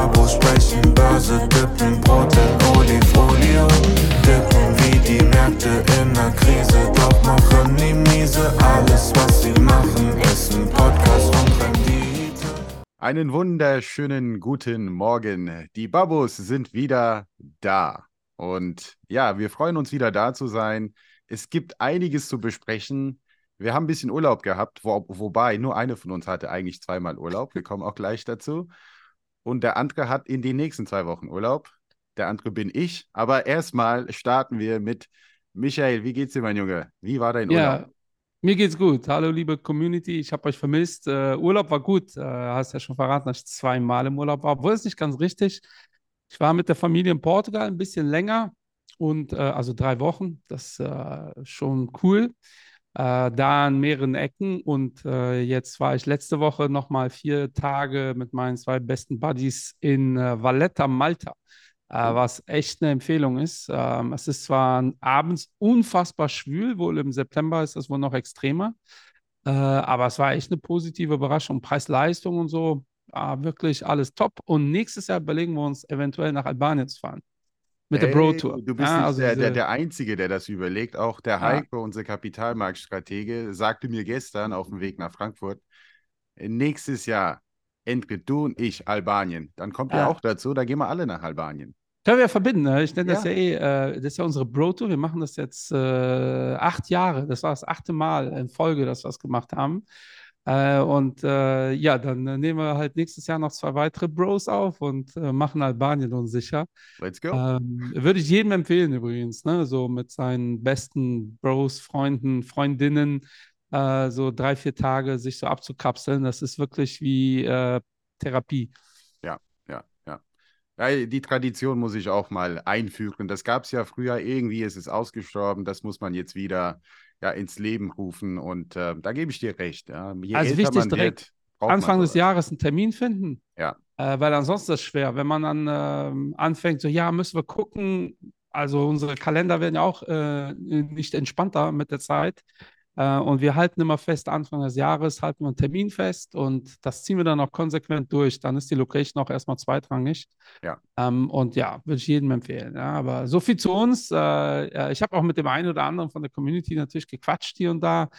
Babos sprechen Börse, dippen Brot in Olifolio. Dippen wie die Märkte in der Krise, doch machen die miese. Alles, was sie machen, ist ein Podcast und Rendite. Einen wunderschönen guten Morgen. Die Babos sind wieder da. Und ja, wir freuen uns wieder da zu sein. Es gibt einiges zu besprechen. Wir haben ein bisschen Urlaub gehabt, wo, wobei nur eine von uns hatte eigentlich zweimal Urlaub. Wir kommen auch gleich dazu. Und der andere hat in den nächsten zwei Wochen Urlaub. Der andere bin ich. Aber erstmal starten wir mit Michael. Wie geht's dir, mein Junge? Wie war dein Ja, Urlaub? mir geht's gut. Hallo, liebe Community. Ich habe euch vermisst. Äh, Urlaub war gut. Äh, hast ja schon verraten, dass ich zweimal im Urlaub war. Obwohl es nicht ganz richtig. Ich war mit der Familie in Portugal ein bisschen länger und äh, also drei Wochen. Das ist schon cool. Äh, da an mehreren Ecken und äh, jetzt war ich letzte Woche nochmal vier Tage mit meinen zwei besten Buddies in äh, Valletta, Malta, äh, was echt eine Empfehlung ist. Ähm, es ist zwar abends unfassbar schwül, wohl im September ist das wohl noch extremer, äh, aber es war echt eine positive Überraschung. Preis-Leistung und so, äh, wirklich alles top. Und nächstes Jahr überlegen wir uns eventuell nach Albanien zu fahren mit der Hey, Bro-Tour. du bist Ja, nicht also der, der, der Einzige, der das überlegt. Auch der ja. Heiko, unser Kapitalmarktstratege, sagte mir gestern auf dem Weg nach Frankfurt, nächstes Jahr, entweder du und ich, Albanien. Dann kommt ihr Ja. auch dazu, da gehen wir alle nach Albanien. Können wir verbinden. Ne? Ich nenne das Ja. ja eh, äh, das ist ja unsere Bro-Tour. Wir machen das jetzt äh, acht Jahre. Das war das achte Mal in Folge, dass wir das gemacht haben. Äh, und äh, ja, dann äh, nehmen wir halt nächstes Jahr noch zwei weitere Bros auf und äh, machen Albanien unsicher. Let's go. Ähm, würde ich jedem empfehlen übrigens, ne? So mit seinen besten Bros, Freunden, Freundinnen, äh, so drei, vier Tage sich so abzukapseln. Das ist wirklich wie äh, Therapie. Ja, ja, ja. Die Tradition muss ich auch mal einführen. Das gab es ja früher, irgendwie ist es ausgestorben. Das muss man jetzt wieder ja, ins Leben rufen. Und äh, da gebe ich dir recht. Ja. Also wichtig, direkt wird, Anfang des. Jahres einen Termin finden. Ja. Äh, weil ansonsten ist es schwer. Wenn man dann ähm, anfängt, so, ja, müssen wir gucken. Also unsere Kalender werden ja auch äh, nicht entspannter mit der Zeit. Äh, und wir halten immer fest, Anfang des Jahres halten wir einen Termin fest und das ziehen wir dann auch konsequent durch. Dann ist die Location auch erstmal zweitrangig. Ja. Ähm, und ja, würde ich jedem empfehlen. Ja, aber so viel zu uns. Äh, ich habe auch mit dem einen oder anderen von der Community natürlich gequatscht hier und da.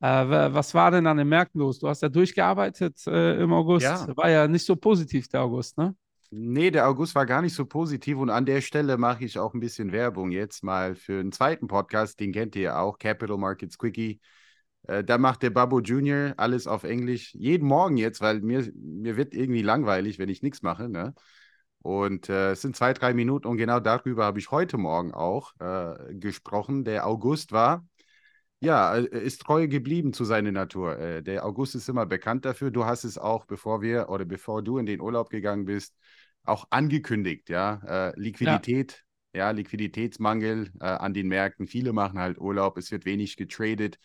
Äh, wa- was war denn an den Märkten los? Du hast ja durchgearbeitet äh, im August. Ja. War ja nicht so positiv, der August, ne? Nee, der August war gar nicht so positiv und an der Stelle mache ich auch ein bisschen Werbung jetzt mal für einen zweiten Podcast, den kennt ihr ja auch, Capital Markets Quickie. Äh, da macht der Babu Junior alles auf Englisch, jeden Morgen jetzt, weil mir, mir wird irgendwie langweilig, wenn ich nichts mache. Ne? Und äh, es sind zwei, drei Minuten und genau darüber habe ich heute Morgen auch äh, gesprochen. Der August war, ja, äh, ist treu geblieben zu seiner Natur. Äh, der August ist immer bekannt dafür. Du hast es auch, bevor wir oder bevor du in den Urlaub gegangen bist, auch angekündigt, ja. Äh, Liquidität, ja, Liquiditätsmangel äh, an den Märkten. Viele machen halt Urlaub, es wird wenig getradet.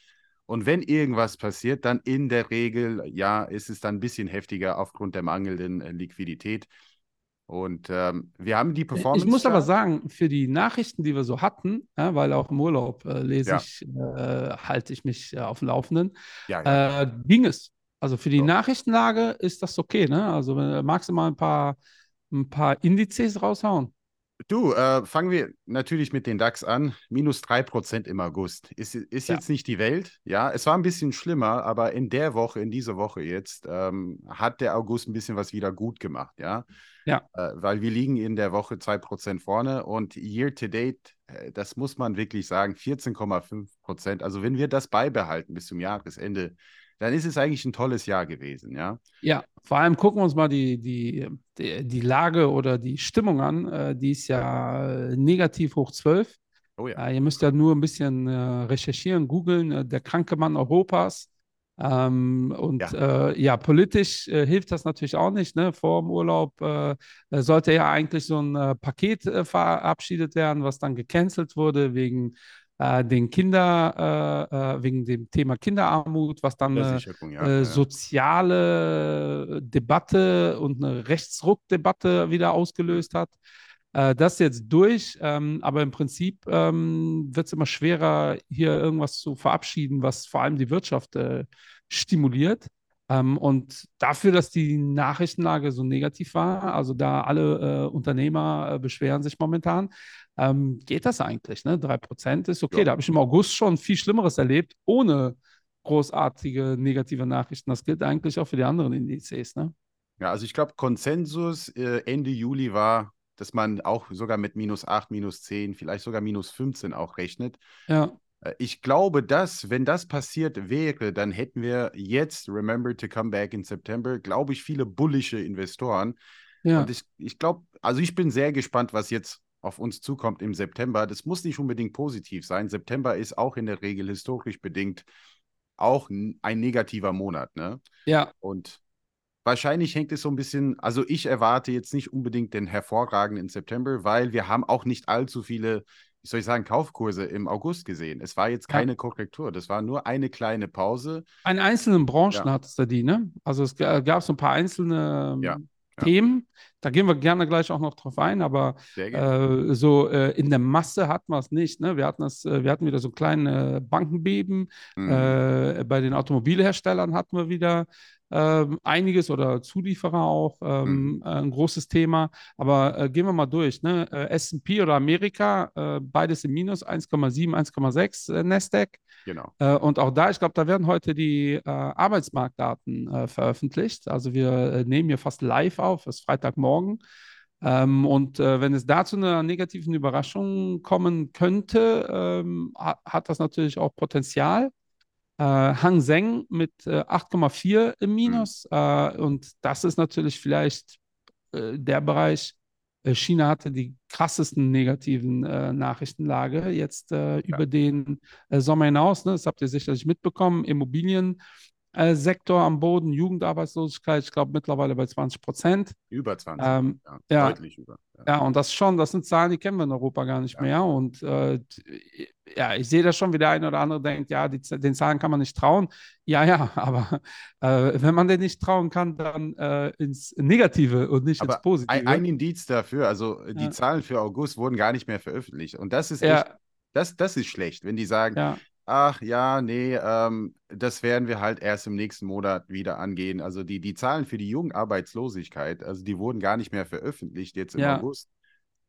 Und wenn irgendwas passiert, dann in der Regel, ja, ist es dann ein bisschen heftiger aufgrund der mangelnden äh, Liquidität. Und ähm, wir haben die Performance. Ich muss aber sagen, für die Nachrichten, die wir so hatten, ja, weil auch im Urlaub äh, lese Ja. ich, äh, halte ich mich äh, auf dem Laufenden, ja, ja. äh, ging es. Also für die So. Nachrichtenlage ist das okay, ne? Also äh, magst du mal ein paar, ein paar Indizes raushauen? Du, äh, fangen wir natürlich mit den DAX an. Minus 3% im August. Ist, ist Ja. jetzt nicht die Welt. Ja, es war ein bisschen schlimmer, aber in der Woche, in dieser Woche jetzt, ähm, hat der August ein bisschen was wieder gut gemacht. Ja, Ja. äh, weil wir liegen in der Woche 2% vorne und year to date, äh, das muss man wirklich sagen, 14,5%. Also, wenn wir das beibehalten bis zum Jahresende, dann ist es eigentlich ein tolles Jahr gewesen. Ja, Ja, vor allem gucken wir uns mal die, die, die, die Lage oder die Stimmung an. Äh, die ist ja äh, negativ hoch 12. oh ja. Äh, ihr müsst ja nur ein bisschen recherchieren, googeln, der kranke Mann Europas. Ähm, und ja, äh, ja politisch äh, hilft das natürlich auch nicht. Ne? Vor dem Urlaub äh, sollte ja eigentlich so ein Paket verabschiedet werden, was dann gecancelt wurde wegen den Kinder, äh, äh, wegen dem Thema Kinderarmut, was dann eine ja. äh, soziale Debatte und eine Rechtsruckdebatte wieder ausgelöst hat. Äh, das ist jetzt durch, ähm, aber im Prinzip ähm, wird es immer schwerer, hier irgendwas zu verabschieden, was vor allem die Wirtschaft äh, stimuliert. Ähm, und dafür, dass die Nachrichtenlage so negativ war, also da alle äh, Unternehmer äh, beschweren sich momentan, ähm, geht das eigentlich. Ne? 3% ist okay. Ja. Da habe ich im August schon viel Schlimmeres erlebt, ohne großartige negative Nachrichten. Das gilt eigentlich auch für die anderen Indizes. Ne? Ja, also ich glaube, Konsensus äh, Ende Juli war, dass man auch sogar mit minus 8, minus 10, vielleicht sogar minus 15 auch rechnet. Ja, Äh, Ich glaube, dass, wenn das passiert wäre, dann hätten wir jetzt, remember to come back in September, glaube ich, viele bullische Investoren. ja, Und ich, ich glaube, also ich bin sehr gespannt, was jetzt auf uns zukommt im September. Das muss nicht unbedingt positiv sein. September ist auch in der Regel historisch bedingt auch ein negativer Monat, ne? ja, Und wahrscheinlich hängt es so ein bisschen, also ich erwarte jetzt nicht unbedingt den hervorragenden September, weil wir haben auch nicht allzu viele, wie soll ich sagen, Kaufkurse im August gesehen. Es war jetzt Ja. keine Korrektur, das war nur eine kleine Pause. In einzelnen Branchen Ja. hattest du die, ne? Also es gab so ein paar einzelne ähm, Ja, ja. Themen. Da gehen wir gerne gleich auch noch drauf ein, aber äh, so äh, in der Masse hatten wir es nicht. Ne? Wir hatten das, äh, wir hatten wieder so kleine Bankenbeben. Mhm. Äh, bei den Automobilherstellern hatten wir wieder ähm, einiges oder Zulieferer auch ähm, Mhm. äh, ein großes Thema. Aber äh, gehen wir mal durch. Ne? Äh, S&P oder Amerika, äh, beides im Minus, 1,7, 1,6 äh, Nasdaq. Genau. Äh, und auch da, ich glaube, da werden heute die äh, Arbeitsmarktdaten veröffentlicht. Also wir nehmen hier fast live auf, es ist Freitagmorgen. Ähm, und äh, wenn es da zu einer negativen Überraschung kommen könnte, ähm, ha hat das natürlich auch Potenzial. Äh, Hang Seng mit äh, 8,4 im Minus. Äh, und das ist natürlich vielleicht äh, der Bereich. Äh, China hatte die krassesten negativen Nachrichtenlage jetzt äh, über den Sommer hinaus. Ne? Das habt ihr sicherlich mitbekommen. Immobiliensektor am Boden, Jugendarbeitslosigkeit, ich glaube mittlerweile bei 20 Prozent. Über 20. Ähm, ja. ja. Deutlich über. Ja. Ja, und das schon, das sind Zahlen, die kennen wir in Europa gar nicht Ja. mehr. Und äh, ja, ich sehe das schon, wie der eine oder andere denkt, ja, die, den Zahlen kann man nicht trauen. Ja, ja, aber äh, wenn man denen nicht trauen kann, dann äh, ins Negative und nicht ins Aber Positive. ein, ein Indiz dafür, also äh, die. Zahlen für August wurden gar nicht mehr veröffentlicht. Und das ist echt, das, das ist schlecht, wenn die sagen, ja, ach ja, nee, ähm, das werden wir halt erst im nächsten Monat wieder angehen. Also die, die Zahlen für die Jugendarbeitslosigkeit, also die wurden gar nicht mehr veröffentlicht jetzt im Ja. August.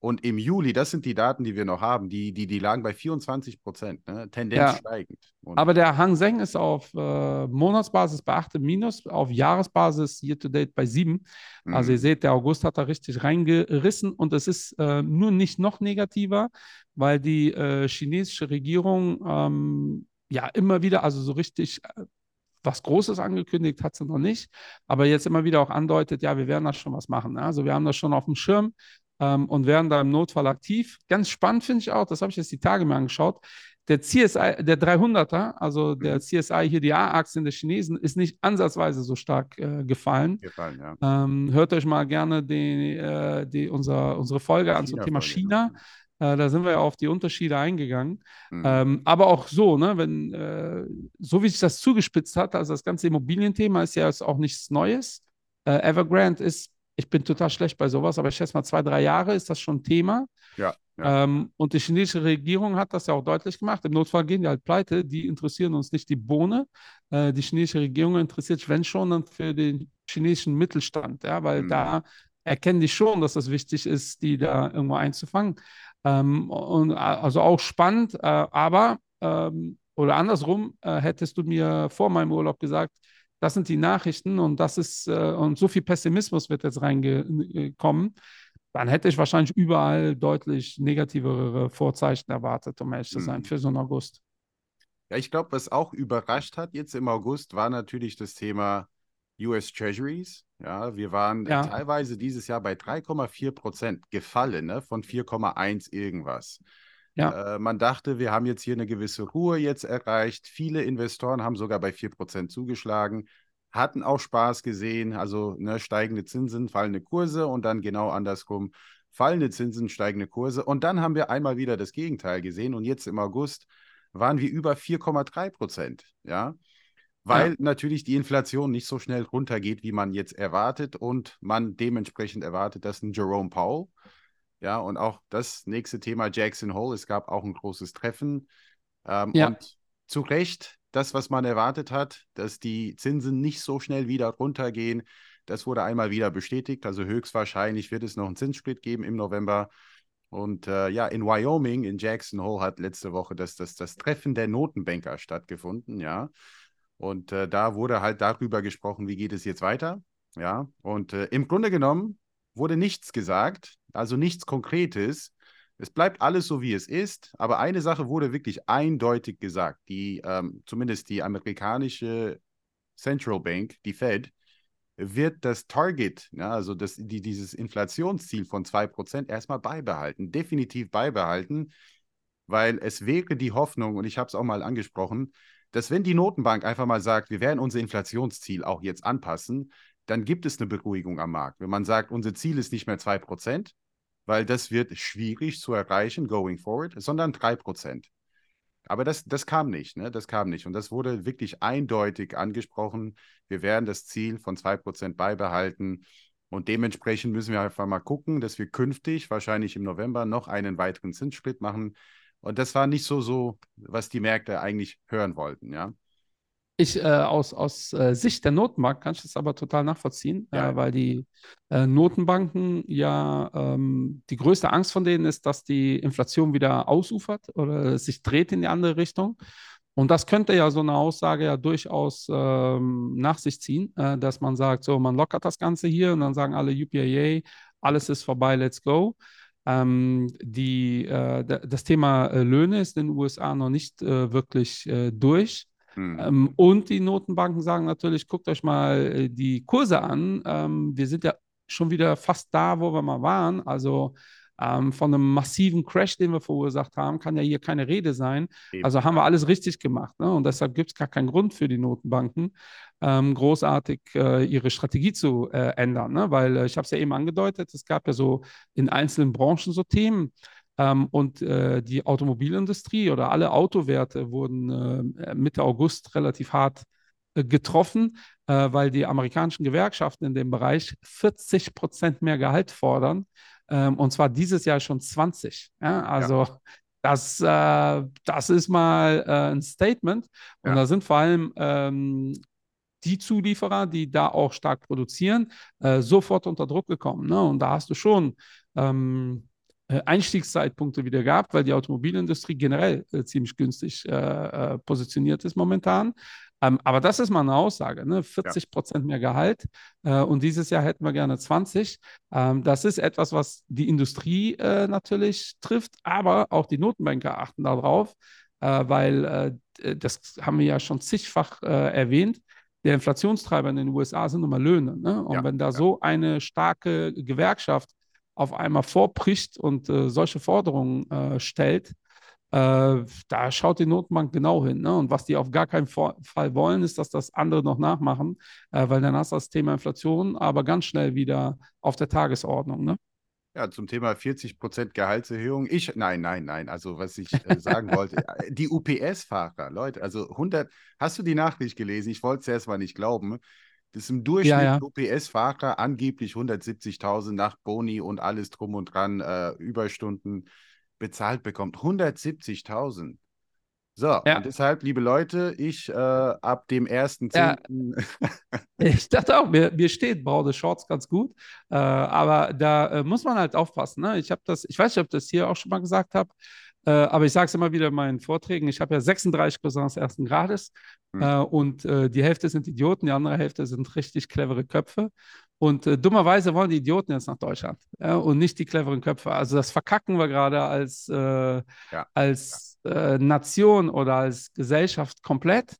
Und im Juli, das sind die Daten, die wir noch haben, die, die, die lagen bei 24 Prozent, ne? Tendenz Ja. steigend. Und aber der Hang Seng ist auf äh, Monatsbasis bei 8 im Minus, auf Jahresbasis year to date bei 7. Also ihr Mhm. seht, der August hat da richtig reingerissen und es ist äh, nur nicht noch negativer, weil die äh, chinesische Regierung ähm, ja immer wieder, also so richtig äh, was Großes angekündigt hat sie noch nicht, aber jetzt immer wieder auch andeutet, ja, wir werden da schon was machen. Ne? Also wir haben das schon auf dem Schirm ähm, und werden da im Notfall aktiv. Ganz spannend finde ich auch, das habe ich jetzt die Tage mir angeschaut. Der CSI, der 300er, also der Mhm. CSI hier, die A-Aktien der Chinesen, ist nicht ansatzweise so stark äh, gefallen. gefallen, ja. Ähm, hört euch mal gerne die, äh, die, unser, unsere Folge an zum Thema China. China-Folge, Äh, da sind wir ja auf die Unterschiede eingegangen. Mhm. Ähm, aber auch so, ne, wenn, äh, so wie sich das zugespitzt hat, also das ganze Immobilienthema ist ja jetzt auch nichts Neues. Äh, Evergrande ist, ich bin total schlecht bei sowas, aber ich schätze mal zwei, drei Jahre ist das schon Thema. ja, ja. Ähm, und die chinesische Regierung hat das ja auch deutlich gemacht. Im Notfall gehen die halt pleite, die interessieren uns nicht die Bohne. Äh, die chinesische Regierung interessiert sich, wenn schon, dann für den chinesischen Mittelstand, ja, weil Mhm. da erkennen die schon, dass das wichtig ist, die da irgendwo einzufangen. Ähm, und äh, also auch spannend, äh, aber ähm, oder andersrum, äh, hättest du mir vor meinem Urlaub gesagt, das sind die Nachrichten und das ist, äh, und so viel Pessimismus wird jetzt reingekommen, dann hätte ich wahrscheinlich überall deutlich negativere Vorzeichen erwartet, um ehrlich zu sein, Mhm. für so einen August. Ja, ich glaube, was auch überrascht hat jetzt im August, war natürlich das Thema US Treasuries. Ja, wir waren Ja. teilweise dieses Jahr bei 3,4 Prozent gefallen, ne, von 4,1 irgendwas. Ja. Äh, man dachte, wir haben jetzt hier eine gewisse Ruhe jetzt erreicht. Viele Investoren haben sogar bei 4 Prozent zugeschlagen, hatten auch Spaß gesehen. Also ne, steigende Zinsen, fallende Kurse und dann genau andersrum. Fallende Zinsen, steigende Kurse. Und dann haben wir einmal wieder das Gegenteil gesehen. Und jetzt im August waren wir über 4,3 Prozent. Ja, weil Ja. natürlich die Inflation nicht so schnell runtergeht, wie man jetzt erwartet und man dementsprechend erwartet, dass ein Jerome Powell, ja, und auch das nächste Thema Jackson Hole, es gab auch ein großes Treffen ähm, Ja. und zu Recht das, was man erwartet hat, dass die Zinsen nicht so schnell wieder runtergehen. Das wurde einmal wieder bestätigt. Also höchstwahrscheinlich wird es noch einen Zinssplit geben im November. Und äh, ja, in Wyoming, in Jackson Hole, hat letzte Woche das, das, das Treffen der Notenbanker stattgefunden, ja. Und äh, da wurde halt darüber gesprochen, wie geht es jetzt weiter, ja. Und äh, im Grunde genommen wurde nichts gesagt, also nichts Konkretes. Es bleibt alles so, wie es ist, aber eine Sache wurde wirklich eindeutig gesagt. Die, ähm, zumindest die amerikanische Central Bank, die Fed, wird das Target, ja, also das, die, dieses Inflationsziel von 2% erstmal beibehalten, definitiv beibehalten, weil es wäre die Hoffnung, und ich habe es auch mal angesprochen, dass wenn die Notenbank einfach mal sagt, wir werden unser Inflationsziel auch jetzt anpassen, dann gibt es eine Beruhigung am Markt. Wenn man sagt, unser Ziel ist nicht mehr 2%, weil das wird schwierig zu erreichen going forward, sondern 3%. Aber das, das kam nicht, ne? Das kam nicht. Und das wurde wirklich eindeutig angesprochen. Wir werden das Ziel von 2% beibehalten. Und dementsprechend müssen wir einfach mal gucken, dass wir künftig, wahrscheinlich im November, noch einen weiteren Zinssplit machen. Und das war nicht so, so, was die Märkte eigentlich hören wollten, ja. Ich, äh, aus, aus äh, Sicht der Notenbank kann ich das aber total nachvollziehen, ja. äh, weil die äh, Notenbanken ja, ähm, die größte Angst von denen ist, dass die Inflation wieder ausufert oder sich dreht in die andere Richtung. Und das könnte ja so eine Aussage ja durchaus ähm, nach sich ziehen, äh, dass man sagt, so, man lockert das Ganze hier und dann sagen alle UPAA, alles ist vorbei, let's go. Ähm, die, äh, das Thema Löhne ist in den USA noch nicht wirklich durch. Mhm. Ähm, und die Notenbanken sagen natürlich, guckt euch mal äh, die Kurse an. Ähm, wir sind ja schon wieder fast da, wo wir mal waren. Also ähm, von einem massiven Crash, den wir verursacht haben, kann ja hier keine Rede sein. Eben. Also haben wir alles richtig gemacht. Ne? Und deshalb gibt es gar keinen Grund für die Notenbanken, ähm, großartig äh, ihre Strategie zu äh, ändern. Ne? Weil äh, ich habe es ja eben angedeutet, es gab ja so in einzelnen Branchen so Themen. Ähm, und äh, die Automobilindustrie oder alle Autowerte wurden äh, Mitte August relativ hart äh, getroffen, äh, weil die amerikanischen Gewerkschaften in dem Bereich 40 Prozent mehr Gehalt fordern. Ähm, und zwar dieses Jahr schon 20. Ja? Also ja. Das, äh, das ist mal äh, ein Statement. Und ja. da sind vor allem ähm, die Zulieferer, die da auch stark produzieren, sofort unter Druck gekommen. Ne? Und da hast du schon ähm, äh, Einstiegszeitpunkte wieder gab, weil die Automobilindustrie generell äh, ziemlich günstig äh, äh, positioniert ist momentan. Ähm, aber das ist mal eine Aussage, ne? 40 Prozent mehr Gehalt äh, und dieses Jahr hätten wir gerne 20. Ähm, das ist etwas, was die Industrie äh, natürlich trifft, aber auch die Notenbanker achten darauf, weil das haben wir ja schon zigfach erwähnt der Inflationstreiber in den USA sind nun mal Löhne. Ne? Und ja, wenn da ja. so eine starke Gewerkschaft auf einmal vorbricht und äh, solche Forderungen äh, stellt, äh, da schaut die Notenbank genau hin. Ne? Und was die auf gar keinen Fall wollen, ist, dass das andere noch nachmachen, äh, weil dann hast du das Thema Inflation aber ganz schnell wieder auf der Tagesordnung. Ne? Ja, zum Thema 40 Prozent Gehaltserhöhung. Ich, nein, nein, nein. Also, was ich äh, sagen wollte, äh, die UPS-Fahrer, Leute, also 100, hast du die Nachricht gelesen? Ich wollte es erst mal nicht glauben. Das ist im Durchschnitt ja, ja. UPS-Fahrer angeblich 170.000 nach Boni und alles drum und dran, äh, Überstunden bezahlt bekommt. 170.000. So, ja. und deshalb, liebe Leute, ich äh, ab dem 1.10. Ja. ich dachte auch, mir, mir steht braune Shorts ganz gut, äh, aber da äh, muss man halt aufpassen. Ne? Ich habe das, ich weiß nicht, ob ich das hier auch schon mal gesagt habe, äh, aber ich sage es immer wieder in meinen Vorträgen, ich habe ja 36 Cousins ersten Grades mhm. äh, und äh, die Hälfte sind Idioten, die andere Hälfte sind richtig clevere Köpfe. Und äh, dummerweise wollen die Idioten jetzt nach Deutschland und nicht die cleveren Köpfe. Also das verkacken wir gerade als, äh, ja. als ja. Nation oder als Gesellschaft komplett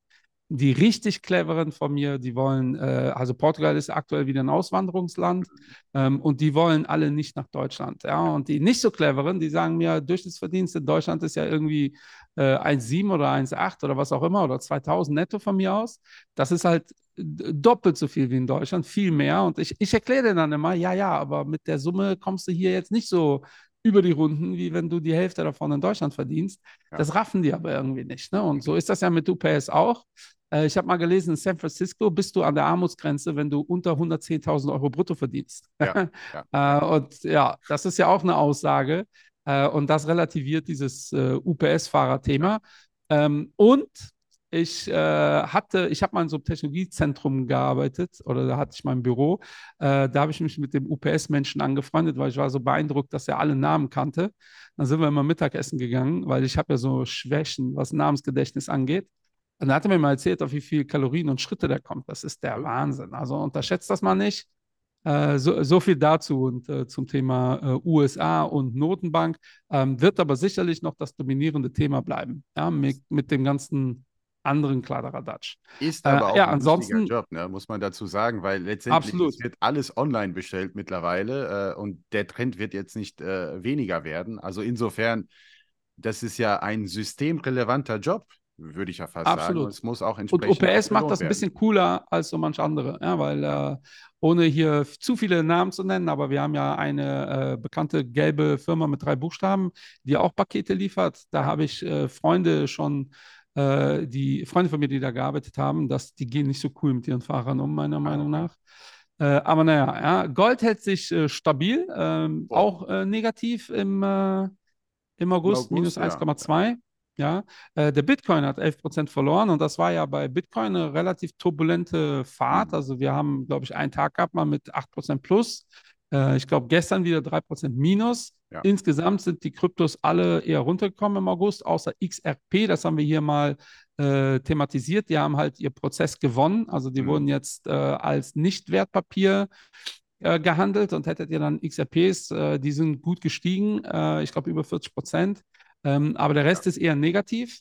die richtig cleveren von mir, die wollen, äh, also Portugal ist aktuell wieder ein Auswanderungsland ähm, und die wollen alle nicht nach Deutschland. Ja? Und die nicht so cleveren, die sagen mir, Durchschnittsverdienst in Deutschland ist ja irgendwie äh, 1,7 oder 1,8 oder was auch immer oder 2000 netto von mir aus. Das ist halt doppelt so viel wie in Deutschland, viel mehr. Und ich, ich erkläre dann immer, ja, ja, aber mit der Summe kommst du hier jetzt nicht so über die Runden, wie wenn du die Hälfte davon in Deutschland verdienst. Ja. Das raffen die aber irgendwie nicht. Ne? Und so ist das ja mit UPS auch. Äh, ich habe mal gelesen, in San Francisco bist du an der Armutsgrenze, wenn du unter 110.000 Euro brutto verdienst. Ja, ja. äh, und ja, das ist ja auch eine Aussage. Äh, und das relativiert dieses äh, UPS-Fahrerthema. Ähm, und Ich äh, hatte, ich habe mal in so einem Technologiezentrum gearbeitet oder da hatte ich mein Büro. Äh, da habe ich mich mit dem UPS-Menschen angefreundet, weil ich war so beeindruckt, dass er alle Namen kannte. Dann sind wir immer Mittagessen gegangen, weil ich habe ja so Schwächen, was Namensgedächtnis angeht. Und da hat er mir mal erzählt, auf wie viele Kalorien und Schritte der kommt. Das ist der Wahnsinn. Also unterschätzt das mal nicht. Äh, so, so, viel dazu und äh, zum Thema äh, USA und Notenbank. Ähm, wird aber sicherlich noch das dominierende Thema bleiben, ja, mit, mit dem ganzen anderen Kladderadatsch. Ist aber auch ja, ein ansonsten, Job, ne, muss man dazu sagen, weil letztendlich wird alles online bestellt mittlerweile äh, und der Trend wird jetzt nicht äh, weniger werden. Also insofern, das ist ja ein systemrelevanter Job, würde ich ja fast Absolut. sagen. Und es muss auch entsprechend. Und OPS macht das ein bisschen cooler als so manch andere, ja, weil äh, ohne hier zu viele Namen zu nennen, aber wir haben ja eine äh, bekannte gelbe Firma mit drei Buchstaben, die auch Pakete liefert. Da habe ich äh, Freunde schon, äh, die Freunde von mir, die da gearbeitet haben, dass die gehen nicht so cool mit ihren Fahrern um, meiner ah, Meinung nach. Äh, aber naja, ja, Gold hält sich äh, stabil, ähm, auch negativ im, im August, August minus 1,2. Ja. Ja, äh, der Bitcoin hat 11% verloren und das war ja bei Bitcoin eine relativ turbulente Fahrt. Mhm. Also wir haben, glaube ich, einen Tag gehabt mal mit 8% plus. Äh, ich glaube, gestern wieder 3% minus. Ja. Insgesamt sind die Kryptos alle eher runtergekommen im August, außer XRP, das haben wir hier mal äh, thematisiert. Die haben halt ihr Prozess gewonnen. Also die mhm. wurden jetzt äh, als Nicht-Wertpapier äh, gehandelt und hättet ihr dann XRPs, äh, die sind gut gestiegen, ich glaube über 40 Prozent. Ähm, aber der Rest ja. ist eher negativ.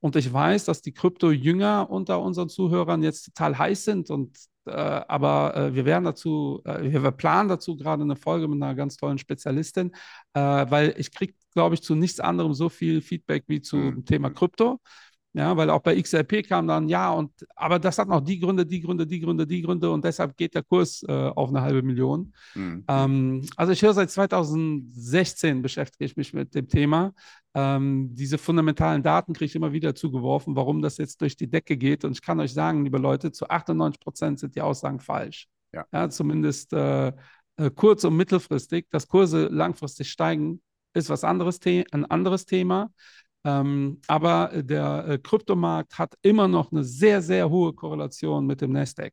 Und ich weiß, dass die Krypto-Jünger unter unseren Zuhörern jetzt total heiß sind. Und, äh, aber äh, wir werden dazu, äh, wir planen dazu gerade eine Folge mit einer ganz tollen Spezialistin, äh, weil ich kriege, glaube ich, zu nichts anderem so viel Feedback wie zum mhm. Thema Krypto. Ja, weil auch bei XRP kam dann, ja, und aber das hat noch die Gründe, die Gründe, die Gründe, die Gründe und deshalb geht der Kurs äh, auf eine halbe Million. Mhm. Ähm, also ich höre seit 2016 beschäftige ich mich mit dem Thema. Ähm, diese fundamentalen Daten kriege ich immer wieder zugeworfen, warum das jetzt durch die Decke geht. Und ich kann euch sagen, liebe Leute, zu 98 Prozent sind die Aussagen falsch. Ja. ja zumindest äh, äh, kurz- und mittelfristig. Dass Kurse langfristig steigen, ist was anderes, ein anderes Thema. Ähm, aber der äh, Kryptomarkt hat immer noch eine sehr, sehr hohe Korrelation mit dem Nasdaq.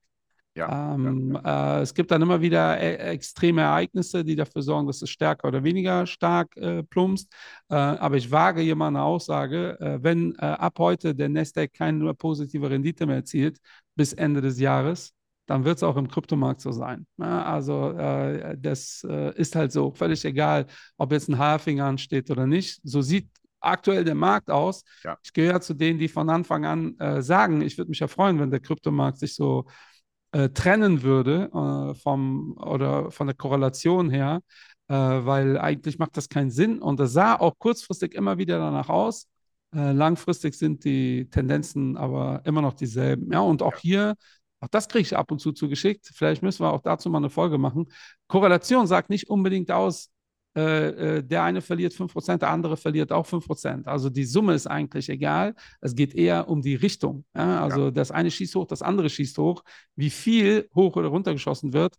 Ja, ähm, ja, Äh, es gibt dann immer wieder e extreme Ereignisse, die dafür sorgen, dass es stärker oder weniger stark äh, plumpst. Äh, aber ich wage hier mal eine Aussage, äh, wenn äh, ab heute der Nasdaq keine positive Rendite mehr erzielt bis Ende des Jahres, dann wird es auch im Kryptomarkt so sein. Ja, also äh, das ist halt so, völlig egal, ob jetzt ein Halving ansteht oder nicht. So sieht aktuell der Markt aus. Ja. Ich gehöre zu denen, die von Anfang an äh, sagen, ich würde mich ja freuen, wenn der Kryptomarkt sich so äh, trennen würde äh, vom oder von der Korrelation her, äh, weil eigentlich macht das keinen Sinn und das sah auch kurzfristig immer wieder danach aus. Äh, langfristig sind die Tendenzen aber immer noch dieselben. Ja, und auch hier auch das kriege ich ab und zu zugeschickt. Vielleicht müssen wir auch dazu mal eine Folge machen. Korrelation sagt nicht unbedingt aus, äh, äh, der eine verliert 5%, der andere verliert auch 5%. Also die Summe ist eigentlich egal. Es geht eher um die Richtung. Ja? Also ja. das eine schießt hoch, das andere schießt hoch. Wie viel hoch oder runter geschossen wird,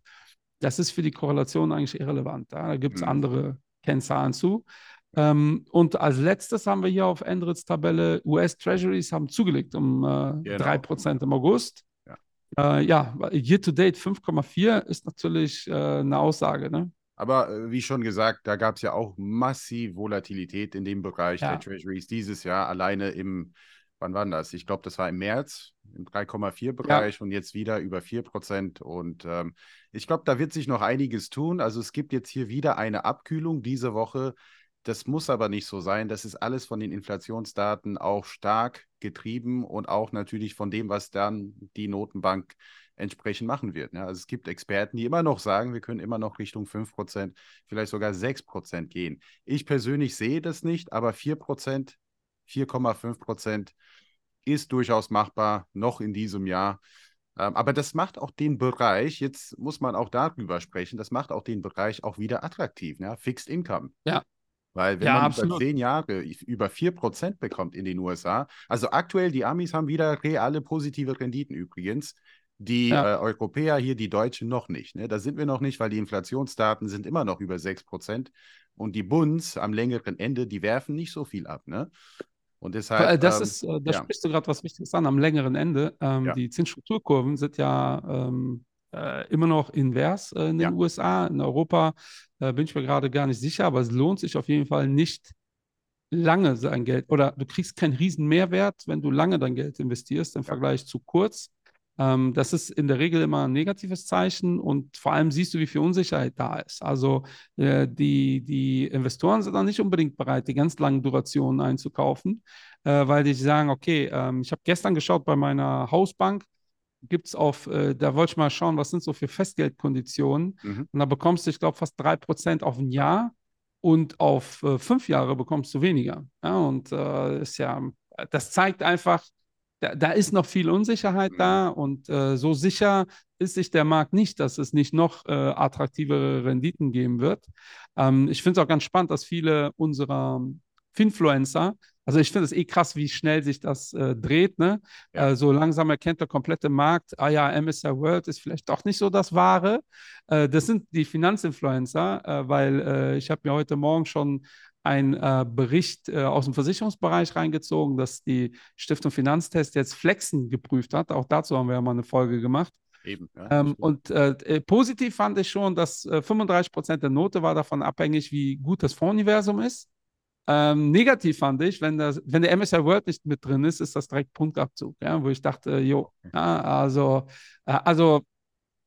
das ist für die Korrelation eigentlich irrelevant. Ja? Da gibt es mhm. andere Kennzahlen zu. Ähm, und als letztes haben wir hier auf Endrits Tabelle US Treasuries haben zugelegt um äh, genau. 3% im August. Ja, äh, ja year to date 5,4 ist natürlich äh, eine Aussage. Ne? Aber äh, wie schon gesagt, da gab es ja auch massiv Volatilität in dem Bereich ja. der Treasuries dieses Jahr. Alleine im, wann war das? Ich glaube, das war im März, im 3,4-Bereich ja. und jetzt wieder über 4 Prozent. Und ähm, ich glaube, da wird sich noch einiges tun. Also es gibt jetzt hier wieder eine Abkühlung diese Woche. Das muss aber nicht so sein. Das ist alles von den Inflationsdaten auch stark getrieben und auch natürlich von dem, was dann die Notenbank entsprechend machen wird. Ja, also es gibt Experten, die immer noch sagen, wir können immer noch Richtung 5%, vielleicht sogar 6% gehen. Ich persönlich sehe das nicht, aber 4%, 4,5% ist durchaus machbar, noch in diesem Jahr. Ähm, aber das macht auch den Bereich, jetzt muss man auch darüber sprechen, das macht auch den Bereich auch wieder attraktiv, ja? Fixed Income. Ja. Weil wenn ja, man absolut. über zehn Jahre über 4% bekommt in den USA, also aktuell die Amis haben wieder reale positive Renditen übrigens. Die ja. äh, Europäer hier, die Deutschen noch nicht. Ne? Da sind wir noch nicht, weil die Inflationsdaten sind immer noch über 6%. Und die Bunds am längeren Ende, die werfen nicht so viel ab. Ne? Und deshalb, Das ähm, ist, äh, da ja. sprichst du gerade was Wichtiges an am längeren Ende. Ähm, Ja. Die Zinsstrukturkurven sind ja ähm, äh, immer noch invers äh, in den. USA. In Europa bin ich mir gerade gar nicht sicher, aber es lohnt sich auf jeden Fall nicht lange sein Geld oder du kriegst keinen riesen Mehrwert, wenn du lange dein Geld investierst im Vergleich zu kurz. Ähm, das ist in der Regel immer ein negatives Zeichen und vor allem siehst du, wie viel Unsicherheit da ist. Also äh, die, die Investoren sind dann nicht unbedingt bereit, die ganz langen Durationen einzukaufen, äh, weil die sagen, okay, ähm, ich habe gestern geschaut bei meiner Hausbank, gibt es auf, äh, da wollte ich mal schauen, was sind so für Festgeldkonditionen. Mhm. Und da bekommst du, ich glaube, fast 3% auf ein Jahr und auf äh, fünf Jahre bekommst du weniger. Ja, und äh, ist ja, das zeigt einfach, da, da ist noch viel Unsicherheit da und äh, so sicher ist sich der Markt nicht, dass es nicht noch äh, attraktivere Renditen geben wird. Ähm, ich finde es auch ganz spannend, dass viele unserer Finfluencer, also ich finde es eh krass, wie schnell sich das äh, dreht, ne? Ja. Äh, so langsam erkennt der komplette Markt, ah ja, MSCI World ist vielleicht doch nicht so das Wahre. Äh, das sind die Finanzinfluencer, äh, weil äh, ich habe mir heute Morgen schon einen äh, Bericht äh, aus dem Versicherungsbereich reingezogen, dass die Stiftung Finanztest jetzt Flexen geprüft hat. Auch dazu haben wir ja mal eine Folge gemacht. Eben. Ja, Ähm, und äh, äh, positiv fand ich schon, dass äh, 35 Prozent der Note war davon abhängig, wie gut das Fondsuniversum ist. Ähm, negativ fand ich, wenn, das, wenn der MSCI World nicht mit drin ist, ist das direkt Punktabzug, ja, wo ich dachte, jo, ja, also, äh, also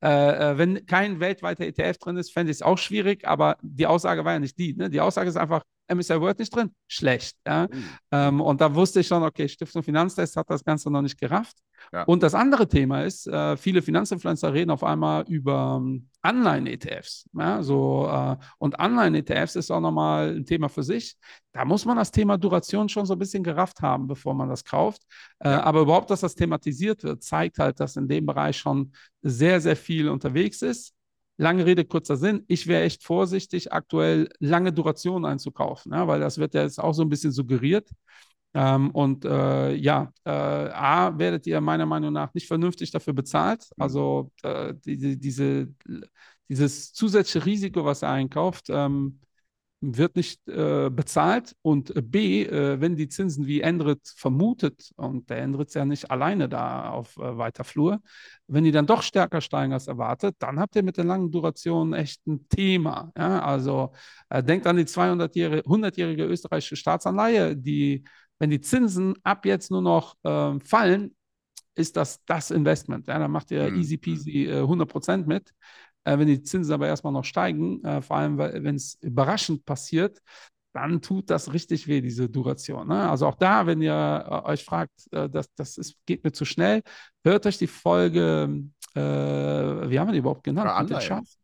äh, äh, wenn kein weltweiter ETF drin ist, fände ich es auch schwierig, aber die Aussage war ja nicht die. Ne? Die Aussage ist einfach, MSCI World nicht drin, schlecht. Ja? Uh, Ähm, und da wusste ich schon, okay, Stiftung Finanztest hat das Ganze noch nicht gerafft. Ja. Und das andere Thema ist, äh, viele Finanzinfluencer reden auf einmal über ähm, Anleihen-ETFs. Ja? So, äh, und Anleihen-ETFs ist auch nochmal ein Thema für sich. Da muss man das Thema Duration schon so ein bisschen gerafft haben, bevor man das kauft. Äh, Ja. aber überhaupt, dass das thematisiert wird, zeigt halt, dass in dem Bereich schon sehr, sehr viel unterwegs ist. Lange Rede, kurzer Sinn. Ich wäre echt vorsichtig, aktuell lange Durationen einzukaufen, ja, weil das wird ja jetzt auch so ein bisschen suggeriert. Ähm, und äh, ja, äh, A, werdet ihr meiner Meinung nach nicht vernünftig dafür bezahlt. Mhm. Also äh, die, diese, dieses zusätzliche Risiko, was er einkauft, ähm, wird nicht äh, bezahlt. Und äh, B, äh, wenn die Zinsen wie Endrit vermutet, und der Endrit ist ja nicht alleine da auf äh, weiter Flur, wenn die dann doch stärker steigen als erwartet, dann habt ihr mit der langen Duration echt ein Thema. Ja? Also äh, denkt an die 200-jährige, 100-jährige österreichische Staatsanleihe, die, wenn die Zinsen ab jetzt nur noch äh, fallen, ist das das Investment. Ja? Dann macht ihr Mhm. easy peasy äh, 100% mit. Äh, wenn die Zinsen aber erstmal noch steigen, äh, vor allem wenn es überraschend passiert, dann tut das richtig weh, diese Duration. Ne? Also auch da, wenn ihr äh, euch fragt, das, das ist, geht mir zu schnell, hört euch die Folge, äh, wie haben wir die überhaupt genannt? Ja, Mit den Anleihen. Schafen?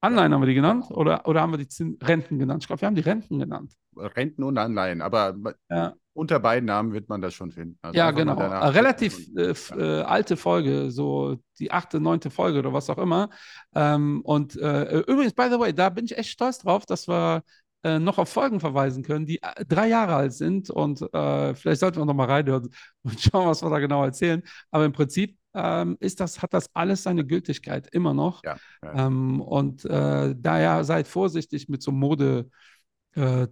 Anleihen haben wir die genannt oder, oder haben wir die Zin Renten genannt? Ich glaube, wir haben die Renten genannt. Renten und Anleihen, aber Ja. unter beiden Namen wird man das schon finden. Also Ja, genau. Äh, relativ äh, äh, alte Folge, so die achte, neunte Folge oder was auch immer. Ähm, und äh, übrigens, by the way, da bin ich echt stolz drauf, dass wir äh, noch auf Folgen verweisen können, die äh, drei Jahre alt sind. Und äh, vielleicht sollten wir noch mal reinhören und schauen, was wir da genau erzählen. Aber im Prinzip ähm, ist das, hat das alles seine Gültigkeit immer noch. Ja, ja. Ähm, und äh, daher seid vorsichtig mit so Mode äh,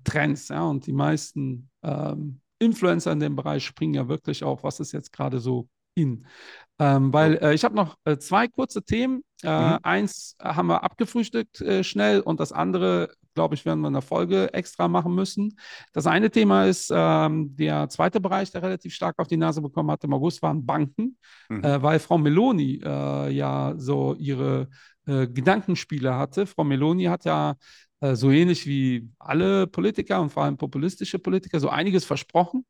ja, und die meisten ähm, Influencer in dem Bereich springen ja wirklich auf, was ist jetzt gerade so in. Ähm, weil äh, ich habe noch äh, zwei kurze Themen. Äh, Mhm. Eins haben wir abgefrühstückt äh, schnell und das andere, glaube ich, werden wir in der Folge extra machen müssen. Das eine Thema ist ähm, der zweite Bereich, der relativ stark auf die Nase bekommen hat im August, waren Banken, Mhm. äh, weil Frau Meloni äh, ja so ihre äh, Gedankenspiele hatte. Frau Meloni hat ja äh, so ähnlich wie alle Politiker und vor allem populistische Politiker so einiges versprochen.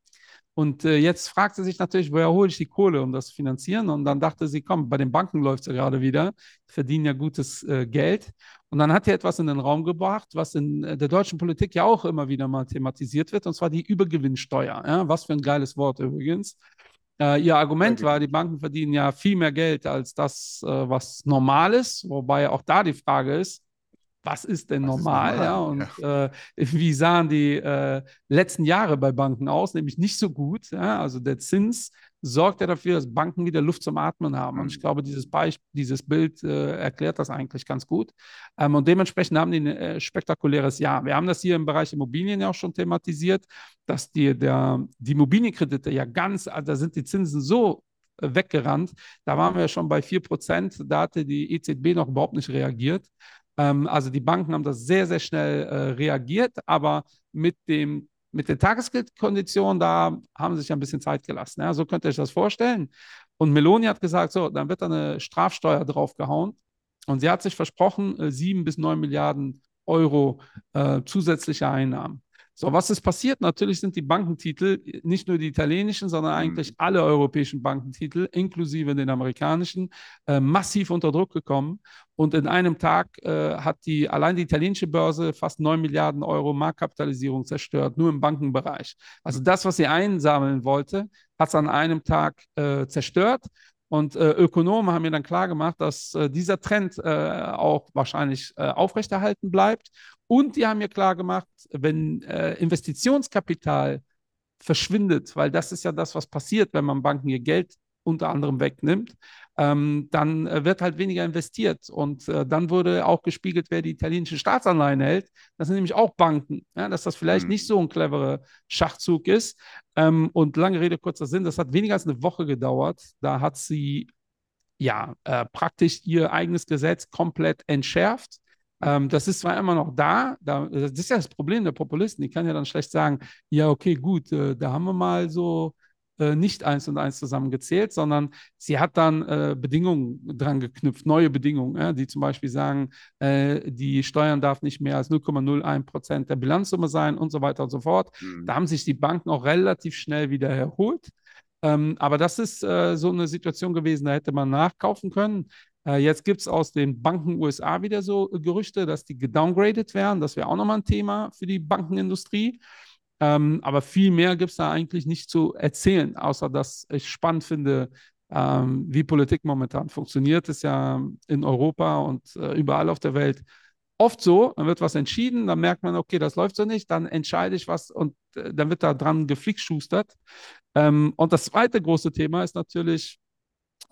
Und äh, jetzt fragt sie sich natürlich, woher hole ich die Kohle, um das zu finanzieren? Und dann dachte sie, komm, bei den Banken läuft es ja gerade wieder, die verdienen ja gutes äh, Geld. Und dann hat sie etwas in den Raum gebracht, was in äh, der deutschen Politik ja auch immer wieder mal thematisiert wird, und zwar die Übergewinnsteuer. Ja? Was für ein geiles Wort übrigens. Äh, ihr Argument war, die Banken verdienen ja viel mehr Geld als das, äh, was normal ist, wobei auch da die Frage ist, was ist denn Was ist normal? normal? Ja, und Äh, wie sahen die äh, letzten Jahre bei Banken aus? Nämlich nicht so gut. Ja? Also der Zins sorgt er dafür, dass Banken wieder Luft zum Atmen haben. Und ich Mhm. glaube, dieses Beispiel, dieses Bild äh, erklärt das eigentlich ganz gut. Ähm, und dementsprechend haben die ein äh, spektakuläres Jahr. Wir haben das hier im Bereich Immobilien ja auch schon thematisiert, dass die, der, die Immobilienkredite ja ganz, also da sind die Zinsen so äh, weggerannt. Da waren wir ja schon bei 4%. Da hatte die EZB noch überhaupt nicht reagiert. Ähm, also die Banken haben das sehr, sehr schnell äh, reagiert, aber mit dem mit den Tagesgeldkonditionen, da haben sie sich ein bisschen Zeit gelassen. Ja, so könnt ihr euch das vorstellen. Und Meloni hat gesagt, so, dann wird da eine Strafsteuer draufgehauen. Und sie hat sich versprochen, äh, sieben bis neun Milliarden Euro äh, zusätzliche Einnahmen. So, was ist passiert? Natürlich sind die Bankentitel, nicht nur die italienischen, sondern Mhm. eigentlich alle europäischen Bankentitel, inklusive den amerikanischen, äh, massiv unter Druck gekommen. Und in einem Tag äh, hat die allein die italienische Börse fast 9 Milliarden Euro Marktkapitalisierung zerstört, nur im Bankenbereich. Also das, was sie einsammeln wollte, hat es an einem Tag äh, zerstört. Und äh, Ökonomen haben mir dann klargemacht, dass äh, dieser Trend äh, auch wahrscheinlich äh, aufrechterhalten bleibt. Und die haben mir klargemacht, wenn äh, Investitionskapital verschwindet, weil das ist ja das, was passiert, wenn man Banken ihr Geld unter anderem wegnimmt, ähm, dann äh, wird halt weniger investiert. Und äh, dann wurde auch gespiegelt, wer die italienischen Staatsanleihen hält. Das sind nämlich auch Banken. Ja, dass das vielleicht Mhm. nicht so ein cleverer Schachzug ist. Ähm, und lange Rede, kurzer Sinn, das hat weniger als eine Woche gedauert. Da hat sie ja äh, praktisch ihr eigenes Gesetz komplett entschärft. Ähm, das ist zwar immer noch da, da, das ist ja das Problem der Populisten. Die kann ja dann schlecht sagen, ja, okay, gut, äh, da haben wir mal so äh, nicht eins und eins zusammengezählt, sondern sie hat dann äh, Bedingungen dran geknüpft, neue Bedingungen, ja, die zum Beispiel sagen, äh, die Steuern darf nicht mehr als 0,01 Prozent der Bilanzsumme sein und so weiter und so fort. Mhm. Da haben sich die Banken auch relativ schnell wieder erholt. Ähm, aber das ist äh, so eine Situation gewesen, da hätte man nachkaufen können. Äh, jetzt gibt es aus den Banken USA wieder so äh, Gerüchte, dass die gedowngradet werden. Das wäre auch nochmal ein Thema für die Bankenindustrie. Ähm, aber viel mehr gibt es da eigentlich nicht zu erzählen, außer dass ich spannend finde, ähm, wie Politik momentan funktioniert. Ist ja in Europa und äh, überall auf der Welt oft so, dann wird was entschieden, dann merkt man, okay, das läuft so nicht, dann entscheide ich was und äh, dann wird da dran geflickschustert. Ähm, und das zweite große Thema ist natürlich,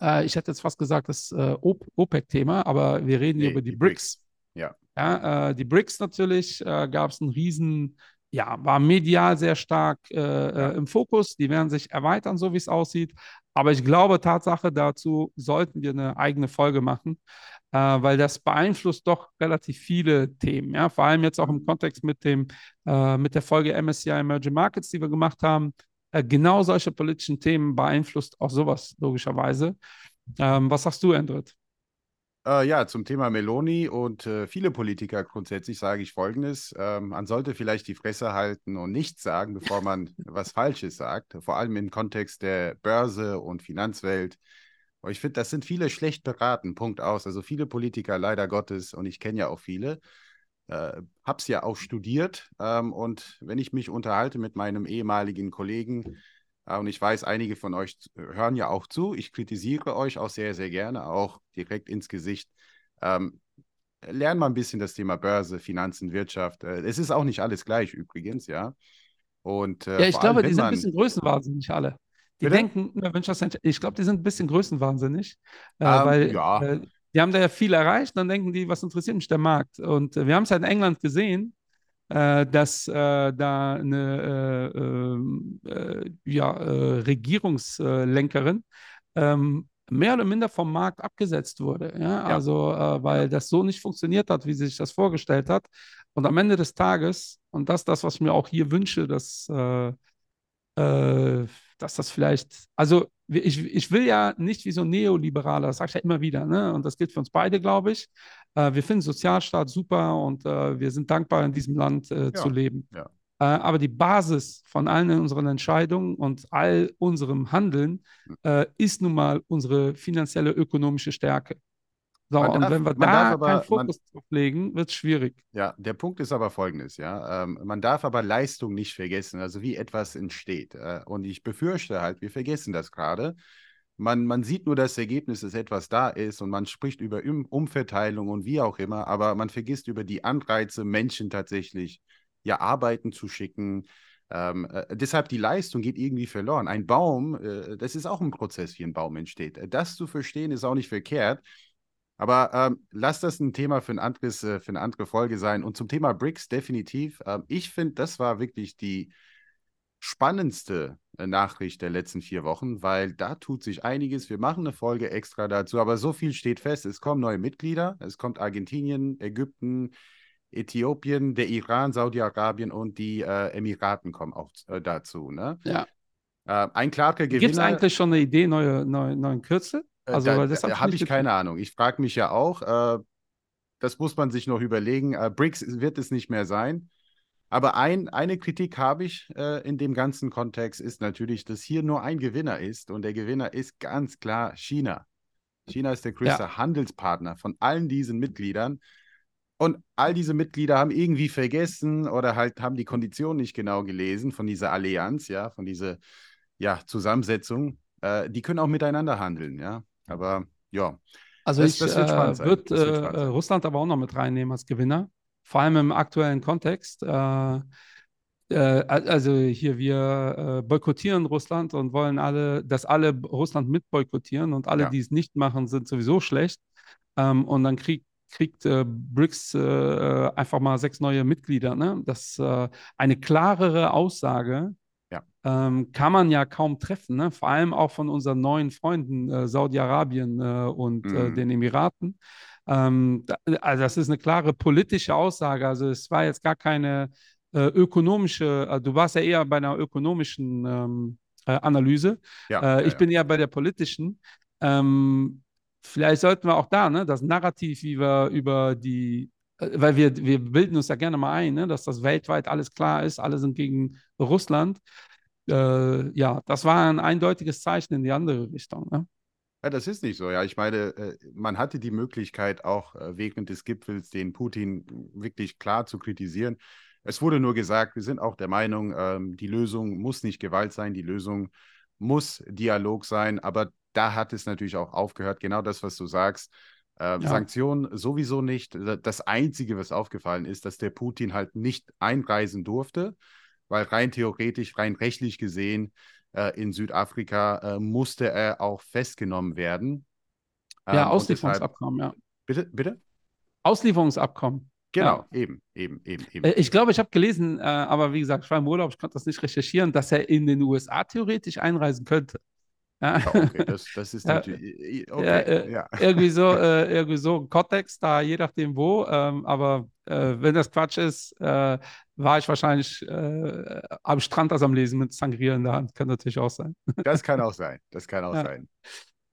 äh, ich hätte jetzt fast gesagt, das äh, OPEC-Thema, aber wir reden hier Nee, über die, die BRICS. Ja. Ja, äh, die BRICS natürlich, äh, gab es einen riesen, ja, war medial sehr stark äh, Ja. äh, im Fokus. Die werden sich erweitern, so wie es aussieht. Aber ich glaube, Tatsache dazu sollten wir eine eigene Folge machen, äh, weil das beeinflusst doch relativ viele Themen. Ja? Vor allem jetzt auch im Kontext mit, dem, äh, mit der Folge MSCI Emerging Markets, die wir gemacht haben. Äh, genau solche politischen Themen beeinflusst auch sowas, logischerweise. Ähm, was sagst du, Endrit? Äh, ja, zum Thema Meloni und äh, viele Politiker grundsätzlich sage ich Folgendes. Ähm, man sollte vielleicht die Fresse halten und nichts sagen, bevor man was Falsches sagt, vor allem im Kontext der Börse und Finanzwelt. Aber ich finde, das sind viele schlecht beraten, Punkt aus. Also viele Politiker, leider Gottes, und ich kenne ja auch viele, äh, habe es ja auch studiert. Ähm, und wenn ich mich unterhalte mit meinem ehemaligen Kollegen, äh, und ich weiß, einige von euch hören ja auch zu, ich kritisiere euch auch sehr, sehr gerne, auch direkt ins Gesicht. Ähm, lernen mal ein bisschen das Thema Börse, Finanzen, Wirtschaft. Äh, es ist auch nicht alles gleich übrigens, ja. Und, äh, Ja, ich vor allem, glaube, die sind ein bisschen größenwahnsinnig alle. Die Bitte? denken, ich glaube, die sind ein bisschen größenwahnsinnig, äh, Ähm, weil ja. Die haben da ja viel erreicht, dann denken die, was interessiert mich der Markt? Und äh, wir haben es ja in England gesehen, äh, dass äh, da eine äh, ähm, äh, ja, äh, Regierungslenkerin ähm, mehr oder minder vom Markt abgesetzt wurde. Ja? Also, äh, weil das so nicht funktioniert hat, wie sie sich das vorgestellt hat. Und am Ende des Tages, und das ist das, was ich mir auch hier wünsche, dass, dass das vielleicht, also ich, ich will ja nicht wie so ein Neoliberaler, das sage ich ja immer wieder, ne? und das gilt für uns beide, glaube ich. Äh, wir finden Sozialstaat super und äh, wir sind dankbar, in diesem Land äh, zu leben. ja. Äh, aber die Basis von allen unseren Entscheidungen und all unserem Handeln Hm. äh, ist nun mal unsere finanzielle ökonomische Stärke. So, Man und darf- wenn wir man da aber- keinen man- Fokus drauf legen, wird es schwierig. Ja, der Punkt ist aber folgendes, ja. Ähm, man darf aber Leistung nicht vergessen, also wie etwas entsteht. Äh, und ich befürchte halt, wir vergessen das gerade. Man, man sieht nur das Ergebnis, dass etwas da ist und man spricht über um Umverteilung und wie auch immer, aber man vergisst über die Anreize, Menschen tatsächlich ja arbeiten zu schicken, Ähm, äh, deshalb die Leistung geht irgendwie verloren. Ein Baum, äh, das ist auch ein Prozess, wie ein Baum entsteht. Das zu verstehen ist auch nicht verkehrt. Aber ähm, lass das ein Thema für, ein anderes, äh, für eine andere Folge sein. Und zum Thema BRICS definitiv. Ähm, ich finde, das war wirklich die spannendste äh, Nachricht der letzten vier Wochen, weil da tut sich einiges. Wir machen eine Folge extra dazu, aber so viel steht fest. Es kommen neue Mitglieder. Es kommt Argentinien, Ägypten, Äthiopien, der Iran, Saudi-Arabien und die äh, Emiraten kommen auch äh, dazu. Ne? Ja. Äh, ein klarer Gewinner. Gibt es eigentlich schon eine Idee, neue, neue, neuen Kürzel? Äh, Also, da das da hab habe ich keine Ahnung. Ich frage mich ja auch. Äh, das muss man sich noch überlegen. Äh, BRICS wird es nicht mehr sein. Aber ein, eine Kritik habe ich äh, in dem ganzen Kontext ist natürlich, dass hier nur ein Gewinner ist und der Gewinner ist ganz klar China. China ist der größte Handelspartner von allen diesen Mitgliedern. Und all diese Mitglieder haben irgendwie vergessen oder halt haben die Konditionen nicht genau gelesen von dieser Allianz, ja, von dieser ja, Zusammensetzung. Äh, die können auch miteinander handeln, ja. Aber ja, Also Das- ich das äh, würde äh, äh. Russland aber auch noch mit reinnehmen als Gewinner, vor allem im aktuellen Kontext. Äh, äh, al- also hier, wir äh, boykottieren Russland und wollen alle, dass alle Russland mit boykottieren und alle, Ja. die es nicht machen, sind sowieso schlecht. Ähm, und dann krieg, kriegt äh, BRICS äh, einfach mal sechs neue Mitglieder. Ne? Das äh, eine klarere Aussage Ja. ähm, kann man ja kaum treffen, ne? Vor allem auch von unseren neuen Freunden äh, Saudi-Arabien äh, und äh, Mhm. den Emiraten. Ähm, da, also das ist eine klare politische Aussage. Also es war jetzt gar keine äh, ökonomische, äh, du warst ja eher bei einer ökonomischen ähm, äh, Analyse. ja, Äh, ja, ich bin eher bei der politischen. Ähm, vielleicht sollten wir auch da, ne, das Narrativ, wie wir über die, äh, weil wir, wir bilden uns ja gerne mal ein, ne, dass das weltweit alles klar ist, alle sind gegen Russland. Äh, ja, das war ein eindeutiges Zeichen in die andere Richtung. Ne? Ja, das ist nicht so. Ja, ich meine, äh, man hatte die Möglichkeit, auch äh, während des Gipfels den Putin wirklich klar zu kritisieren. Es wurde nur gesagt, wir sind auch der Meinung, ähm, die Lösung muss nicht Gewalt sein, die Lösung muss Dialog sein. Aber da hat es natürlich auch aufgehört, genau das, was du sagst. Äh, Ja. Sanktionen sowieso nicht. Das Einzige, was aufgefallen ist, dass der Putin halt nicht einreisen durfte, weil rein theoretisch, rein rechtlich gesehen, äh, in Südafrika äh, musste er auch festgenommen werden. Ja, Ähm, deshalb, Auslieferungsabkommen, ja. bitte, bitte? Auslieferungsabkommen. Genau, eben, eben, eben, eben. Äh, Ich glaube, ich habe gelesen, äh, aber wie gesagt, ich war im Urlaub, ich konnte das nicht recherchieren, dass er in den USA theoretisch einreisen könnte. Ja. Ja, okay, das, das ist Ja, natürlich. Ja, Okay, äh, ja. irgendwie so, äh, irgendwie so ein Kontext da, je nachdem wo. Ähm, aber äh, wenn das Quatsch ist, äh, war ich wahrscheinlich äh, am Strand als am Lesen mit Sangria in der Hand. Kann natürlich auch sein. Das kann auch sein. Das kann auch Ja. sein.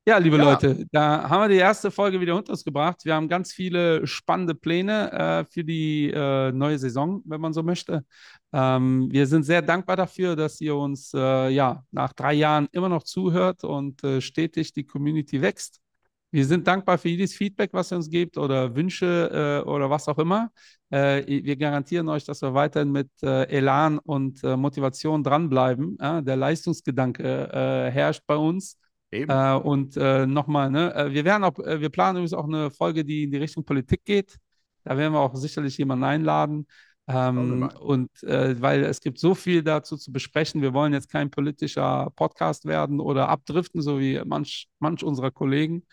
Ja, liebe Ja. Leute, da haben wir die erste Folge wieder unter uns gebracht. Wir haben ganz viele spannende Pläne äh, für die äh, neue Saison, wenn man so möchte. Ähm, wir sind sehr dankbar dafür, dass ihr uns äh, ja nach drei Jahren immer noch zuhört und äh, stetig die Community wächst. Wir sind dankbar für jedes Feedback, was ihr uns gebt oder Wünsche äh, oder was auch immer. Äh, wir garantieren euch, dass wir weiterhin mit Elan und Motivation dranbleiben. Der Leistungsgedanke herrscht bei uns. Äh, und äh, nochmal, ne, äh, wir werden auch, äh, wir planen übrigens auch eine Folge, die in die Richtung Politik geht. Da werden wir auch sicherlich jemanden einladen. Ähm, und äh, weil es gibt so viel dazu zu besprechen. Wir wollen jetzt kein politischer Podcast werden oder abdriften, so wie manch, manch unserer Kollegen.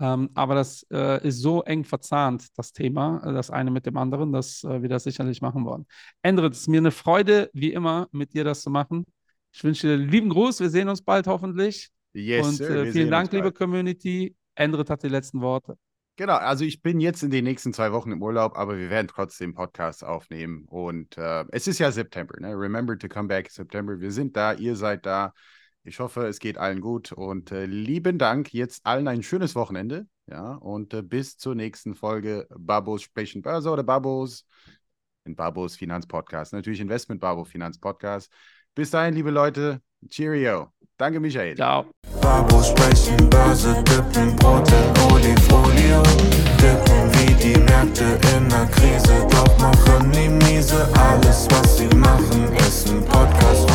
Ähm, aber das äh, ist so eng verzahnt, das Thema, äh, das eine mit dem anderen, dass äh, wir das sicherlich machen wollen. Endre, es ist mir eine Freude, wie immer, mit dir das zu machen. Ich wünsche dir lieben Gruß. Wir sehen uns bald hoffentlich. Yes, Und sir. äh, vielen Dank, liebe. Community. Endrit hat die letzten Worte. Genau, also ich bin jetzt in den nächsten zwei Wochen im Urlaub, aber wir werden trotzdem Podcasts aufnehmen. Und äh, es ist ja September, ne? Remember to come back September. Wir sind da, ihr seid da. Ich hoffe, es geht allen gut. Und äh, lieben Dank. Jetzt allen ein schönes Wochenende. Ja, und äh, bis zur nächsten Folge Babos sprechen Börse oder Babos in Babos Finanzpodcast. Natürlich Investment Babo Finanzpodcast. Bis dahin, liebe Leute. Cheerio. Danke, Michael. Ciao. Babo sprechen, Börse, dippen Brote, Olifolio. Dippen wie die Märkte in der Krise, doch machen die miese. Alles, was sie machen, ist ein Podcast.